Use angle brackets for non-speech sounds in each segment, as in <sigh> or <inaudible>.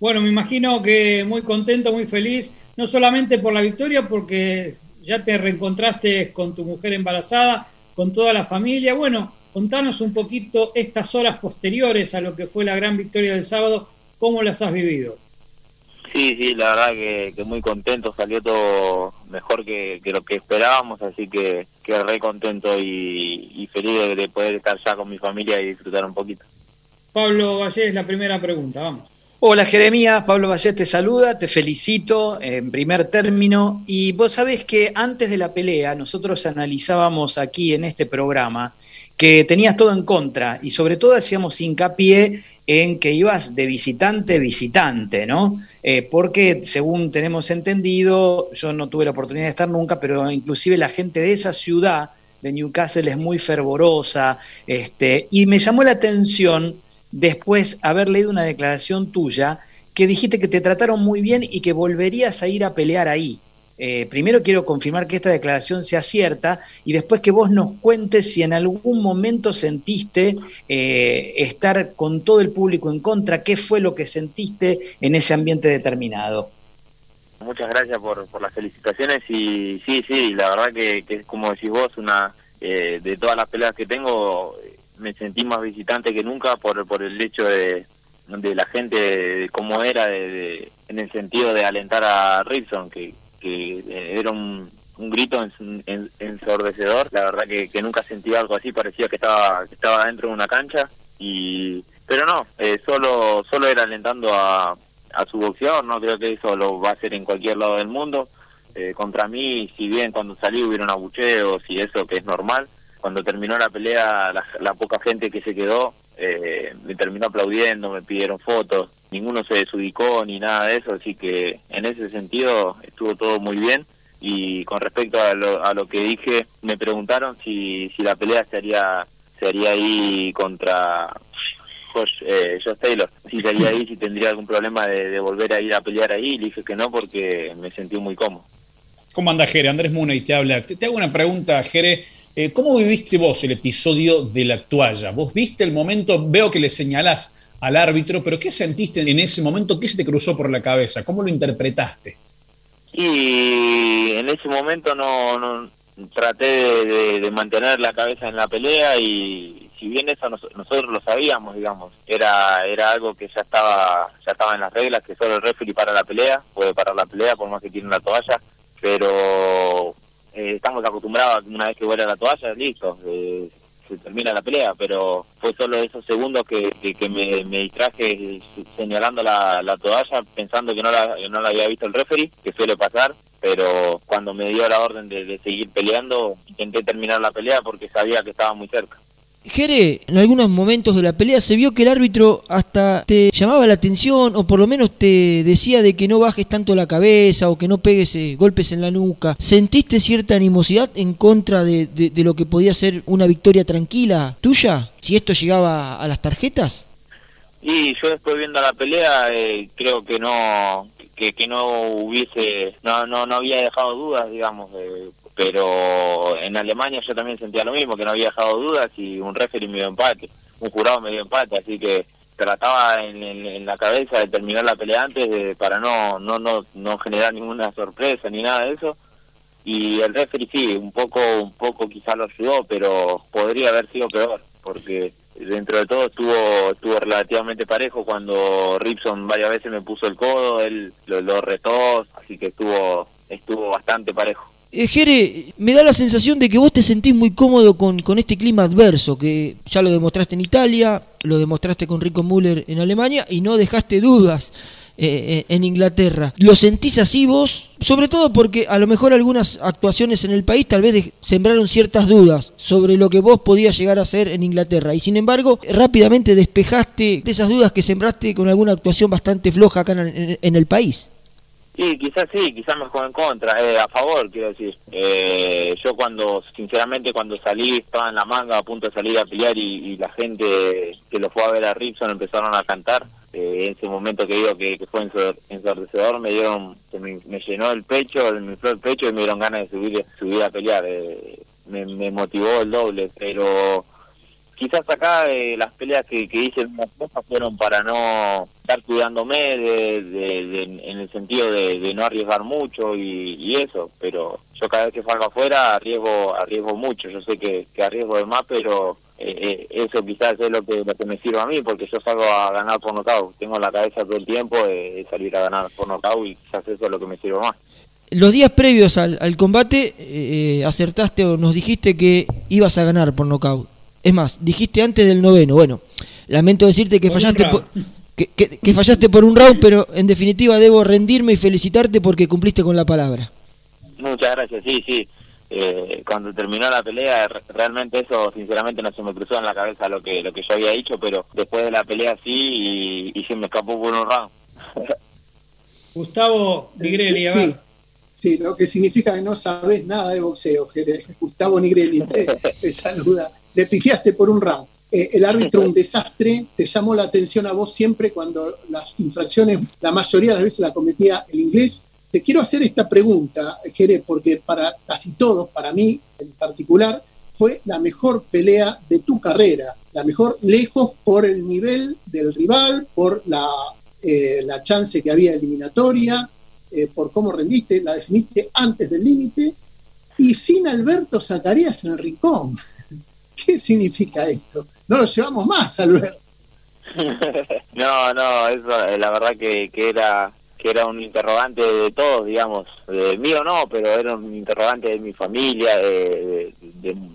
Bueno, me imagino que muy contento, muy feliz, no solamente por la victoria, porque ya te reencontraste con tu mujer embarazada, con toda la familia. Bueno, contanos un poquito estas horas posteriores a lo que fue la gran victoria del sábado, ¿cómo las has vivido? Sí, sí, la verdad que, muy contento, salió todo mejor que, lo que esperábamos, así que, que re contento y, feliz de, poder estar ya con mi familia y disfrutar un poquito. Pablo Valle es la primera pregunta, vamos. Hola Jeremías, Pablo Valle te saluda, te felicito en primer término y vos sabés que antes de la pelea nosotros analizábamos aquí en este programa que tenías todo en contra y sobre todo hacíamos hincapié en que ibas de visitante visitante, ¿no? Eh, porque según tenemos entendido, yo no tuve la oportunidad de estar nunca, pero inclusive la gente de esa ciudad de Newcastle es muy fervorosa, este, y me llamó la atención después haber leído una declaración tuya que dijiste que te trataron muy bien y que volverías a ir a pelear ahí. Eh, primero quiero confirmar que esta declaración sea cierta y después que vos nos cuentes si en algún momento sentiste eh, estar con todo el público en contra, qué fue lo que sentiste en ese ambiente determinado. Muchas gracias por, las felicitaciones y sí, sí, la verdad que, es como decís vos, una eh, de todas las peleas que tengo, me sentí más visitante que nunca por, por el hecho de, de la gente, de cómo era, de, en el sentido de alentar a Ripson, que que eh, era un, grito ensordecedor. La verdad que, nunca sentí algo así, parecía que estaba, que estaba dentro de una cancha. y Pero no, eh, solo, solo era alentando a, a su boxeador, no creo que eso lo va a hacer en cualquier lado del mundo. Eh, contra mí, si bien cuando salí hubieron abucheos y eso que es normal, cuando terminó la pelea la, poca gente que se quedó me terminó aplaudiendo, me pidieron fotos ninguno se desubicó ni nada de eso, así que en ese sentido estuvo todo muy bien. Y con respecto a lo, a lo que dije, me preguntaron si, si la pelea se haría, ahí contra Josh, eh, Taylor, si sería ahí, si tendría algún problema de, volver a ir a pelear ahí, le dije que no porque me sentí muy cómodo. ¿Cómo anda Jere? Andrés Muna y te habla. Te, hago una pregunta, Jere. Eh, ¿Cómo viviste vos el episodio de la toalla? ¿Vos viste el momento? Veo que le señalás al árbitro, pero ¿qué sentiste en ese momento? ¿Qué se te cruzó por la cabeza? ¿Cómo lo interpretaste? Y en ese momento no, traté de, mantener la cabeza en la pelea y si bien eso nosotros lo sabíamos, digamos, era era algo que ya estaba ya estaba en las reglas que solo el referee para la pelea, puede parar la pelea por más que tiene una toalla, pero eh, estamos acostumbrados a que una vez que vuela la toalla, listo, eh, se termina la pelea, pero fue solo esos segundos que, me, me, distraje señalando la, la, toalla, pensando que no la, había visto el referee, que suele pasar, pero cuando me dio la orden de, de seguir peleando, intenté terminar la pelea porque sabía que estaba muy cerca. Jere, en algunos momentos de la pelea se vio que el árbitro hasta te llamaba la atención o por lo menos te decía de que no bajes tanto la cabeza o que no pegues eh, golpes en la nuca. ¿Sentiste cierta animosidad en contra de, lo que podía ser una victoria tranquila tuya si esto llegaba a las tarjetas? Y yo después viendo la pelea eh, creo que no que, que no hubiese no, no no había dejado dudas digamos eh, pero en Alemania yo también sentía lo mismo, que no había dejado dudas y un referee me dio empate, un jurado me dio empate, así que trataba en, la cabeza de terminar la pelea antes para no, no, no, no generar ninguna sorpresa ni nada de eso. Y el referee sí, un poco, un poco quizá lo ayudó, pero podría haber sido peor, porque dentro de todo estuvo estuvo relativamente parejo cuando Ripson varias veces me puso el codo, él lo, lo retó, así que estuvo estuvo bastante parejo. Eh, Jere, me da la sensación de que vos te sentís muy cómodo con, este clima adverso, que ya lo demostraste en Italia, lo demostraste con Rico Müller en Alemania y no dejaste dudas eh, eh, en Inglaterra. ¿Lo sentís así vos? Sobre todo porque a lo mejor algunas actuaciones en el país tal vez sembraron ciertas dudas sobre lo que vos podías llegar a hacer en Inglaterra y sin embargo rápidamente despejaste esas dudas que sembraste con alguna actuación bastante floja acá en el país. Sí, quizás sí, quizás me en contra, eh, a favor, quiero decir. Eh, yo cuando, sinceramente, cuando salí, estaba en la manga a punto de salir a pelear y, la gente que lo fue a ver a Ripson empezaron a cantar. Eh, en ese momento que digo que, fue ensordecedor, me dieron, me, me, llenó el pecho, me infló el pecho y me dieron ganas de subir, subir a pelear. Eh, me, me motivó el doble, pero quizás acá las peleas que, que hice fueron para no estar cuidándome de, en el sentido de, no arriesgar mucho y, eso, pero yo cada vez que salgo afuera arriesgo arriesgo mucho, yo sé que, que arriesgo de más, pero eh, eh, eso quizás es lo que, lo que me sirve a mí, porque yo salgo a ganar por nocaut, tengo la cabeza todo el tiempo de, salir a ganar por nocaut y quizás eso es lo que me sirve más. Los días previos al, combate eh, acertaste o nos dijiste que ibas a ganar por nocaut. Es más, dijiste antes del noveno. Bueno, lamento decirte que fallaste por, que, fallaste por un round, pero en definitiva debo rendirme y felicitarte porque cumpliste con la palabra. Muchas gracias, sí, sí. Eh, cuando terminó la pelea, realmente eso sinceramente no se me cruzó en la cabeza lo que lo que yo había dicho, pero después de la pelea sí y, y se me escapó por un round. <laughs> Gustavo Nigrelli, a ver. Sí, lo que significa que no sabes nada de boxeo, Gustavo Nigrelli <laughs> te, saluda. Le pifiaste por un round. Eh, el árbitro un desastre, te llamó la atención a vos siempre cuando las infracciones, la mayoría de las veces la cometía el inglés. Te quiero hacer esta pregunta, Jere, porque para casi todos, para mí en particular, fue la mejor pelea de tu carrera, la mejor lejos por el nivel del rival, por la, eh, la chance que había eliminatoria, eh, por cómo rendiste, la definiste antes del límite, y sin Alberto Zacarías en el rincón. <laughs> ¿Qué significa esto? No lo llevamos más, Alberto. <laughs> no, no, eso eh, la verdad que, que era que era un interrogante de todos, digamos, de mío no, pero era un interrogante de mi familia, de,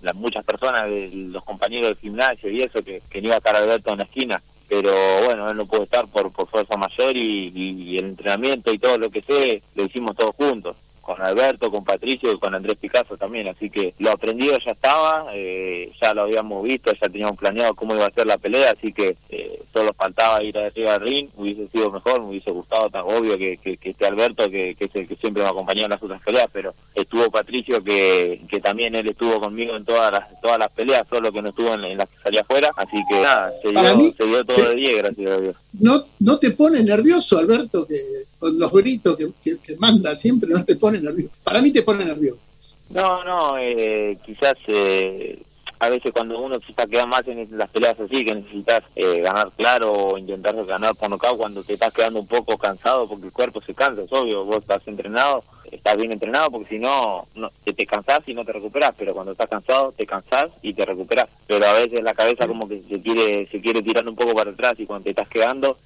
las muchas personas, de los compañeros del gimnasio y eso, que, que no iba a estar Alberto en la esquina. Pero bueno, él no pudo estar por, por fuerza mayor y, y el entrenamiento y todo lo que sé, lo hicimos todos juntos con Alberto, con Patricio y con Andrés Picasso también, así que lo aprendido ya estaba, eh, ya lo habíamos visto, ya teníamos planeado cómo iba a ser la pelea, así que eh, solo faltaba ir arriba al ring, hubiese sido mejor, me hubiese gustado, tan obvio que, que, esté Alberto, que, que, es el que siempre me acompañó en las otras peleas, pero estuvo Patricio, que, que también él estuvo conmigo en todas las todas las peleas, solo que no estuvo en, las que salía afuera, así que nada, se dio, se dio todo de 10, gracias a Dios. ¿No, ¿No te pone nervioso, Alberto, que con los gritos que, que manda siempre, no te pone nervioso. Para mí te pone nervioso. No, no, eh, quizás eh, a veces cuando uno está quedando más en las peleas así, que necesitas eh, ganar claro o intentar ganar por nocaut cuando te estás quedando un poco cansado porque el cuerpo se cansa, es obvio, vos estás entrenado, estás bien entrenado porque si no, no te, te cansás y no te recuperas, pero cuando estás cansado te cansás y te recuperas, pero a veces la cabeza como que se quiere se quiere tirar un poco para atrás y cuando te estás quedando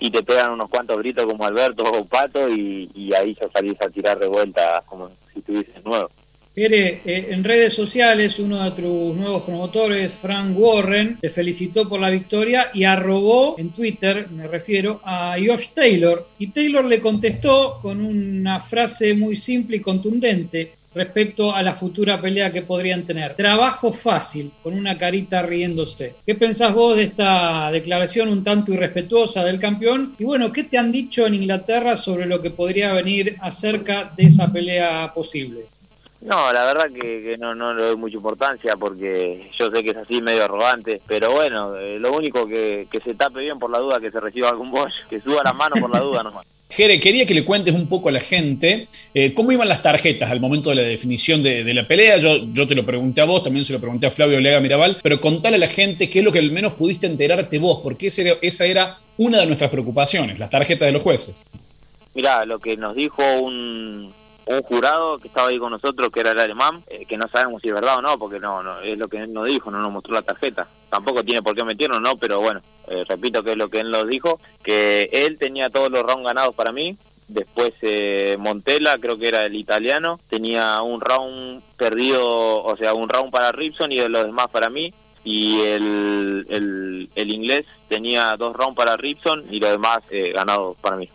y te pegan unos cuantos gritos como Alberto o Pato y, ahí ya salís a tirar de vuelta como si estuvieses nuevo. Pere, eh, en redes sociales uno de tus nuevos promotores, Frank Warren, te felicitó por la victoria y arrobó en Twitter, me refiero, a Josh Taylor. Y Taylor le contestó con una frase muy simple y contundente respecto a la futura pelea que podrían tener. Trabajo fácil, con una carita riéndose. ¿Qué pensás vos de esta declaración un tanto irrespetuosa del campeón? Y bueno, ¿qué te han dicho en Inglaterra sobre lo que podría venir acerca de esa pelea posible? No, la verdad que, no, no le doy mucha importancia porque yo sé que es así medio arrogante, pero bueno, eh, lo único que, que se tape bien por la duda que se reciba algún boss, que suba la mano por la duda nomás. Jere, quería que le cuentes un poco a la gente eh, cómo iban las tarjetas al momento de la definición de, la pelea. Yo, yo, te lo pregunté a vos, también se lo pregunté a Flavio Lega Mirabal, pero contale a la gente qué es lo que al menos pudiste enterarte vos, porque esa era una de nuestras preocupaciones, las tarjetas de los jueces. Mirá, lo que nos dijo un, un jurado que estaba ahí con nosotros, que era el alemán, eh, que no sabemos si es verdad o no, porque no, no es lo que él nos dijo, no nos mostró la tarjeta. Tampoco tiene por qué meternos, ¿no? Pero bueno, eh, repito que es lo que él nos dijo, que él tenía todos los rounds ganados para mí, después eh, Montella, creo que era el italiano, tenía un round perdido, o sea, un round para Ripson y los demás para mí, y el, el, el inglés tenía dos rounds para Ripson y los demás eh, ganados para mí.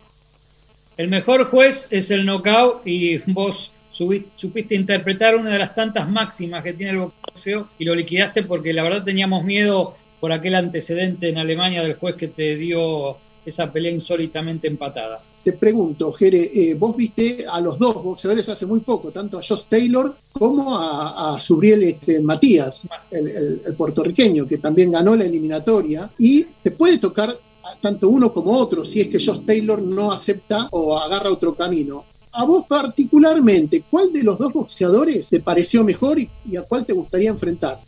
El mejor juez es el knockout y vos supiste interpretar una de las tantas máximas que tiene el boxeo y lo liquidaste porque la verdad teníamos miedo por aquel antecedente en Alemania del juez que te dio esa pelea insólitamente empatada. Te pregunto, Jere, eh, vos viste a los dos boxeadores hace muy poco, tanto a Josh Taylor como a, Subriel este, Matías, el, puertorriqueño, que también ganó la eliminatoria, y te puede tocar tanto uno como otro, si es que Josh Taylor no acepta o agarra otro camino. A vos particularmente, ¿cuál de los dos boxeadores te pareció mejor y, a cuál te gustaría enfrentar?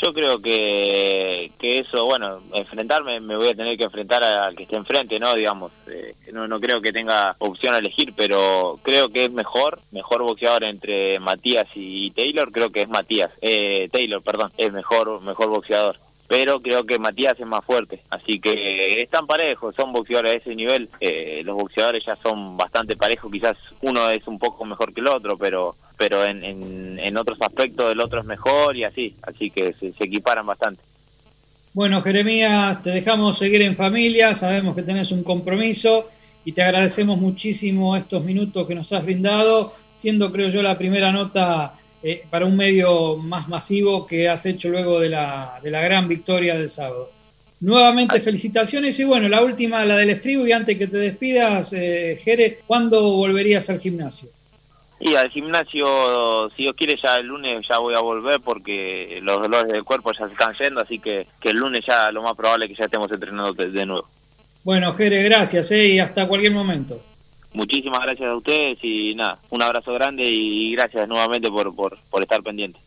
Yo creo que, que eso, bueno, enfrentarme, me voy a tener que enfrentar al que esté enfrente, ¿no? Digamos, eh, no, no creo que tenga opción a elegir, pero creo que es mejor, mejor boxeador entre Matías y Taylor, creo que es Matías, eh, Taylor, perdón, es mejor, mejor boxeador pero creo que Matías es más fuerte. Así que están parejos, son boxeadores a ese nivel. Eh, los boxeadores ya son bastante parejos, quizás uno es un poco mejor que el otro, pero pero en, en, otros aspectos el otro es mejor y así, así que se, se equiparan bastante. Bueno, Jeremías, te dejamos seguir en familia, sabemos que tenés un compromiso y te agradecemos muchísimo estos minutos que nos has brindado, siendo creo yo la primera nota eh, para un medio más masivo que has hecho luego de la, de la gran victoria del sábado. Nuevamente felicitaciones y bueno, la última, la del estribo y antes que te despidas, eh, Jere, ¿cuándo volverías al gimnasio? Y al gimnasio, si Dios quiere, ya el lunes ya voy a volver porque los dolores del cuerpo ya se están yendo, así que, que el lunes ya lo más probable es que ya estemos entrenando de, nuevo. Bueno, Jere, gracias eh, y hasta cualquier momento. Muchísimas gracias a ustedes y nada, un abrazo grande y gracias nuevamente por, por, estar pendiente.